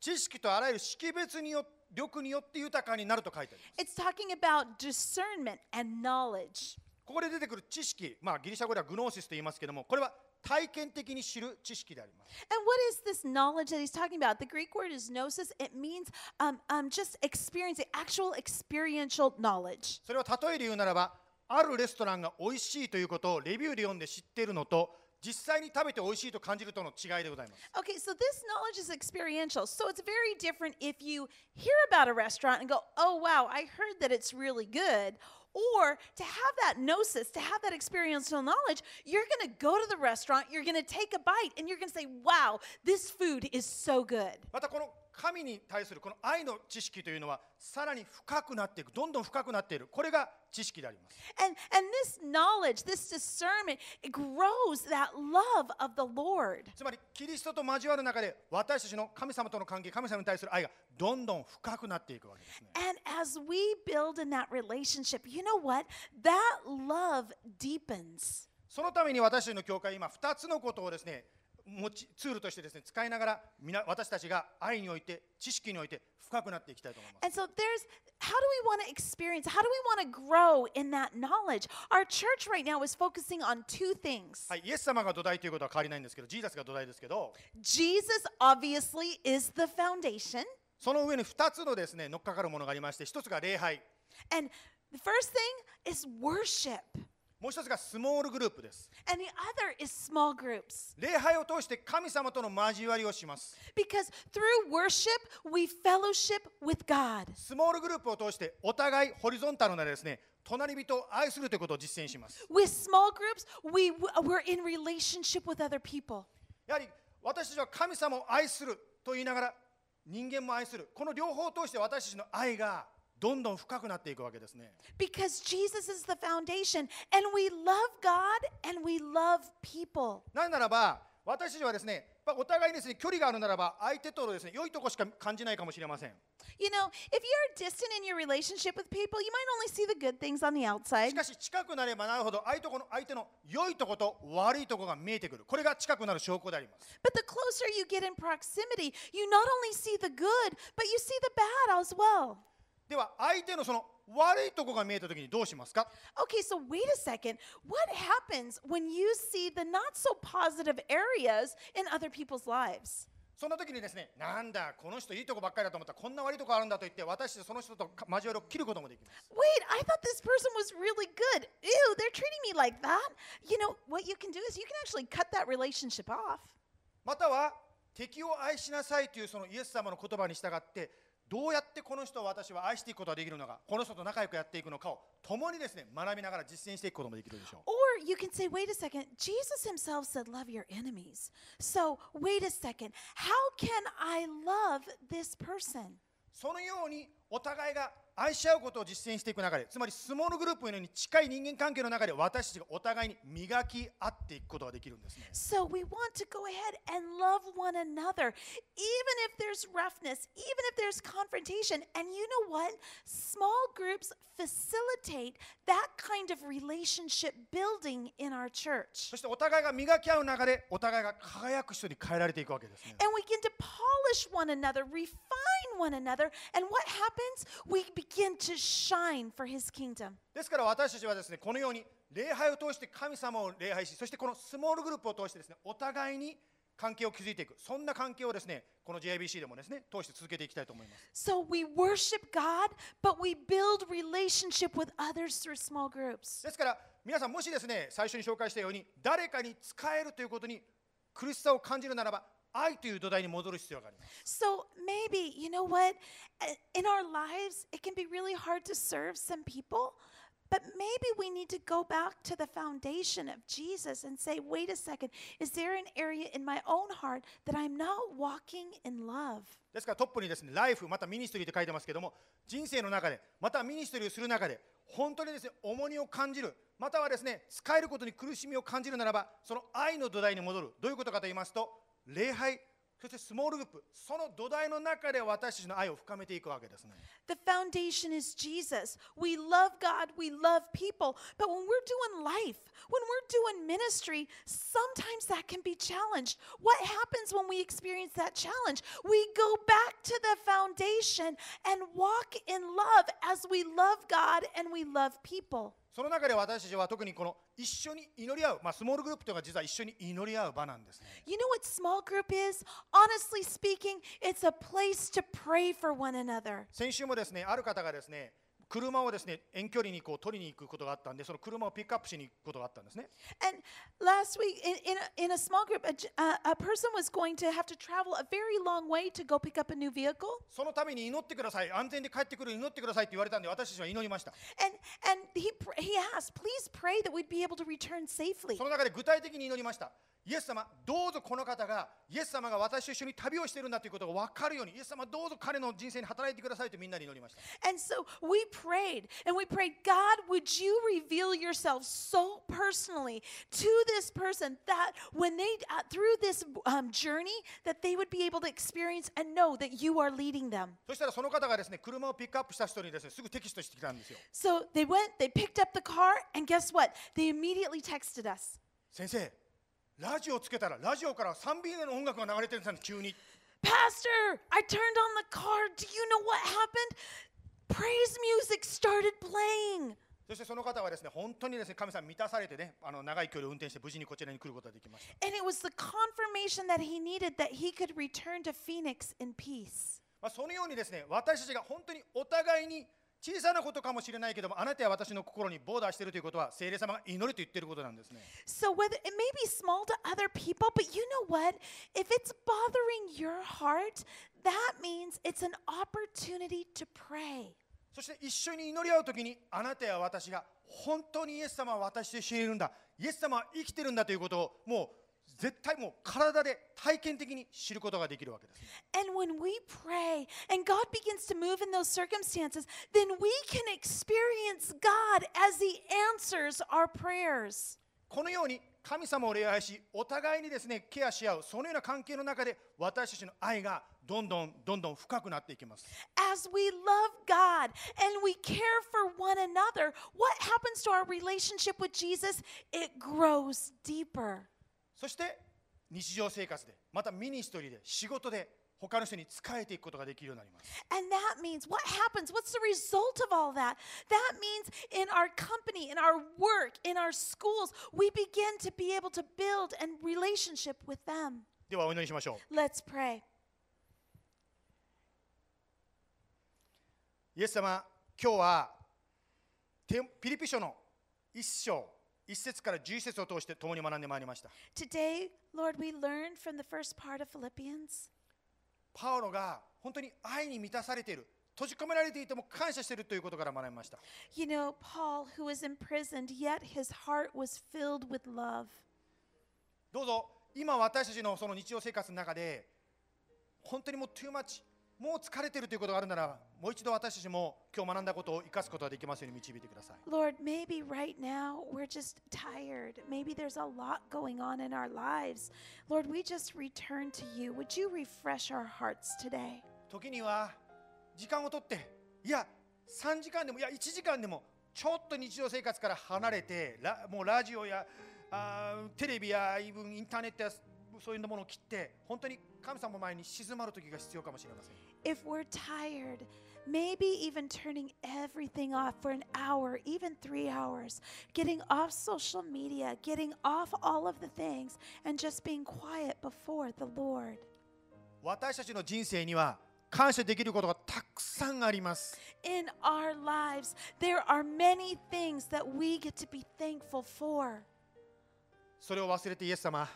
知識とあらゆる識別によ力によって豊かになると書いてあります。it's talking about discernment and knowledge. ここで出てくる知識、まあ、ギリシャ語ではグノーシスと言いますけども、これは体験的に知る知識であります。 And what is this knowledge that he's talking about? The Greek word is gnosis. It means um, um, just experiencing, actual experiential knowledge. それは例えで言うならば、あるレストランが美味しいということをレビューで読んで知っているのと、実際に食べて美味しいと感じるとの違いでございます。 Okay, so this knowledge is experiential. So it's very different if you hear about a restaurant and go, oh, wow, I heard that it's really good. Or to have that gnosis, to have that experiential knowledge, you're going to go to the restaurant, you're going to take a bite, and you're going to say, wow, this food is so good. またこの 神に対するこの愛の知識というのはさらに深くなっていくどんどん深くなっているこれが知識であります And, and this knowledge, this discernment, it grows that love of the Lord. つまりキリストと交わる中で私たちの神様との関係神様に対する愛がどんどん深くなっていくわけですね And as we build in that relationship, you know what? That love deepens. そのために私たちの教会今2つのことをですね持ちツールとしてですね使いながら皆私たちが愛において知識において深くなっていきたいと思います And so there's how do we want to experience, how do we want to grow in that knowledge? Our church right now is focusing on two things. はい、イエス様が土台ということは変わりないんですけどジーザスが土台ですけど Jesus obviously is the foundation. その上に2つのですね乗っかかるものがありまして1つが礼拝 And the first thing is worship. もう一つがスモールグループです。礼拝を通して神様との交わりをします。Worship, スモールグループを通してお互いホリゾンタルなですね。隣人を愛するということを実践します。やはり私たちは神様を愛すると言いながら人間も愛する。この両方を通して私たちの愛が。どんどん深くなっていくわけですね Because Jesus is the foundation, and we love God and we love people. なぜならば私たちはですねお互いにですね距離があるならば相手とのですね良いとこしか感じないかもしれません You know, if you're distant in your relationship with people, you might only see the good things on the outside. しかし近くなればなるほど相手の相手の良いとこと悪いとこが見えてくるこれが近くなる証拠であります But the closer you get in proximity, you not only see the good, but you see the bad as well. では相手のその悪いとこが見えた時にどうしますか Okay, so wait a second. What happens when you see the not so positive areas in other people's lives? そんな時にですねなんだこの人いいとこばっかりだと思ったらこんな悪いとこあるんだと言って私たちその人と交わりを切ることもできます Wait, I thought this person was really good. Ew, they're treating me like that. You know, what you can do is you can actually cut that relationship off. または敵を愛しなさいというそのイエス様の言葉に従ってどうやってこの人を私は愛していくことができるのかこの人と仲良くやっていくのかを共にですね学びながら実践していくこともできるでしょう Or you can say, wait a second, Jesus himself said, love your enemies. So, wait a second, how can I love this person? そのようにお互いが愛し合うことを実践していく中でつまりスモールグループのように近い人間関係の中で私たちがお互いに磨き合っていくことができるんですね So we want to go ahead and love one another, even if there's roughness, even if there's confrontation. And you know what? Small groups facilitate that kind of relationship building in our church. そしてお互いが磨き合う中でお互いが輝く人に変えられていくわけですね And we begin to polish one another, refine one another. And what happens? We begin to shine for his kingdom. ですから私たちはですねこのように礼拝を通して神様を礼拝しそしてこのスモールグループを通してですねお互いに関係を築いていくそんな関係をですねこの JIBC でもですね通して続けていきたいと思います So we worship God, but we build relationship with others through small groups. ですから皆さんもしですね最初に紹介したように誰かに使えるということに苦しさを感じるならば愛という土台に戻る必要があります So maybe, you know what? Uh, In our lives, it can be really hard to serve some people, but maybe we need to go back to the foundation of Jesus and say, wait a second, is there an area in my own heart that I'm not walking in love? ですからトップにですね life また ministry って書いてますけども人生の中でまた ministry をする中で本当にですね重荷を感じるまたはですね仕えることに苦しみを感じるならばその愛の土台に戻るどういうことかと言いますと礼拝そしてスモールグループその土台の中で私たちの愛を深めていくわけですね The foundation is Jesus. We love God, we love people, but when we're doing life, when we're doing ministry, sometimes that can be challenged. What happens when we experience that challenge? We go back to the foundation and walk in love as we love God and we love people. その中で私たちは特にこの一緒に祈り合う、まあ、スモールグループというのは実は一緒に祈り合う場なんですね You know what small group is? Honestly speaking, it's a place to pray for one another. 先週もですねある方がですね車をですね遠距離にこう取りに行くことがあったんでその車をピックアップしに行くことがあったんですね And last week, in, in, a, in a small group, a, uh, a person was going to have to travel a very long way to go pick up a new vehicle. そのために祈ってください安全で帰ってくる祈ってくださいって言われたんで私たちは祈りました And, and he, he asked, please pray that we'd be able to return safely. その中で具体的に祈りましたイエス様どうぞこの方がイエス様が私と一緒に旅をしているんだということが分かるようにイエス様どうぞ彼の人生に働いてくださいとみんなで祈りました And so we prayed, and we prayed, God, would you reveal yourself so personally to this person that when they, uh, through this um, journey, that they would be able to experience and know that you are leading them. そしたらその方がですね車をピックアップした人にですねすぐテキストしてきたんですよ So they went, they picked up the car, and guess what? They immediately texted us. 先生ラジオつけたらラジオから賛美歌の音楽が流れてるんですよ急に Pastor, I turned on the car. Do you know what happened? Praise music started playing. そしてその方はですね本当にですね神様満たされてねあの長い距離を運転して無事にこちらに来ることができました And it was the confirmation that he needed that he could return to Phoenix in peace. まあ、そのようにですね私たちが本当にお互いに小さなことかもしれないけどもあなたや私の心にボーダーしているということは聖霊様が祈ると言っていることなんですね So whether it may be small to other people, but you know what? If it's bothering your heart, that means it's an opportunity to pray. そして一緒に祈り合う時にあなたや私が本当にイエス様は私と一緒にいるんだイエス様は生きてるんだということをもう絶対もう体で体験的に知ることができるわけですね And when we pray and God begins to move in those circumstances, then we can experience God as He answers our prayers. このように神様を礼拝しお互いにですねケアし合うそのような関係の中で私たちの愛がどんどんどんどん深くなっていきます As we love God and we care for one another, what happens to our relationship with Jesus? It grows deeper. そして日常生活でまたミニストリーで仕事で他の人に仕えていくことができるようになります And that means what happens? What's the result of all that? That means in our company, in our work, in our schools, we begin to be able to build a relationship with them. ではお祈りしましょ Let's pray. うイエス様今日はテピリピ書の一章一節から十一節を通して共に学んでまいりました Today, Lord, we learned from the first part of Philippians パウロが本当に愛に満たされている閉じ込められていても感謝しているということから学びました You know, Paul, who was imprisoned, yet his heart was filled with love. どうぞ今私たちのその日常生活の中で本当にもう too much もう疲れてるということがあるならもう一度私たちも今日学んだことを生かすことができますように導いてください Lord, maybe right now we're just tired. Maybe there's a lot going on in our lives. Lord, we just return to you. Would you refresh our hearts today? 時には時間をとっていや3時間でもいや1時間でもちょっと日常生活から離れてラもうラジオやあーテレビやイブンインターネットやそういうものを切って本当に神様の前に静まる時が必要かもしれません If we're tired, maybe even turning everything off for an hour, even three hours, getting off social media, getting off all of the things, and just being quiet before the Lord. 私たちの人生には感謝できることがたくさんあります In our lives, there are many things that we get to be thankful for. それを忘れてイエス様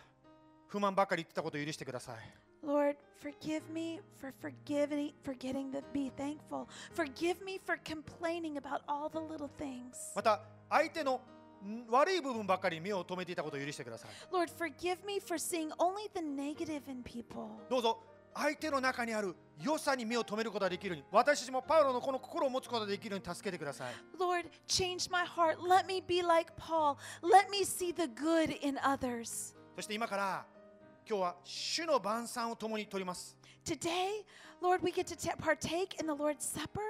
不満ばかり言ってたことを許してください Lord, forgive me for forgiving, forgetting to be thankful. Forgive me for complaining about all the little things. また相手のん悪い部分ばかり目を留めていたことを許してください Lord, forgive me for seeing only the negative in people. どうぞ相手の中にある良さに目を留めることができるように私たちもパウロのこの心を持つことができるように助けてください Lord, change my heart. Let me be like Paul. Let me see the good in others. そして今から 今日は主の晩餐を共に取ります Today, Lord, we get to ta- partake in the Lord's Supper.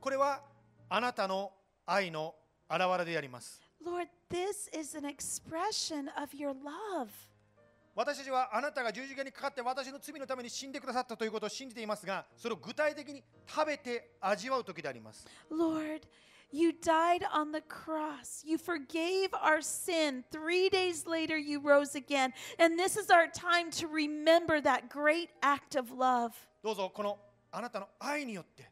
これはあなたの愛の表れであります Lord, this is an expression of your love. 私たちはあなたが十字架にかかって私の罪のために死んでくださったということを信じていますがそれを具体的に食べて味わう時であります Lord, you died on the cross. You forgave our sin. Three days later, you rose again. And this is our time to remember that great act of love. どうぞこのあなたの愛によって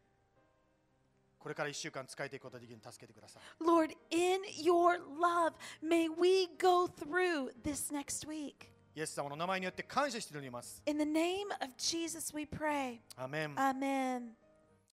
これから1週間使えていくことができるように助けてください Lord, in your love, may we go through this next week. イエス様の名前によって感謝しております In the name of Jesus, we pray. アーメン Amen.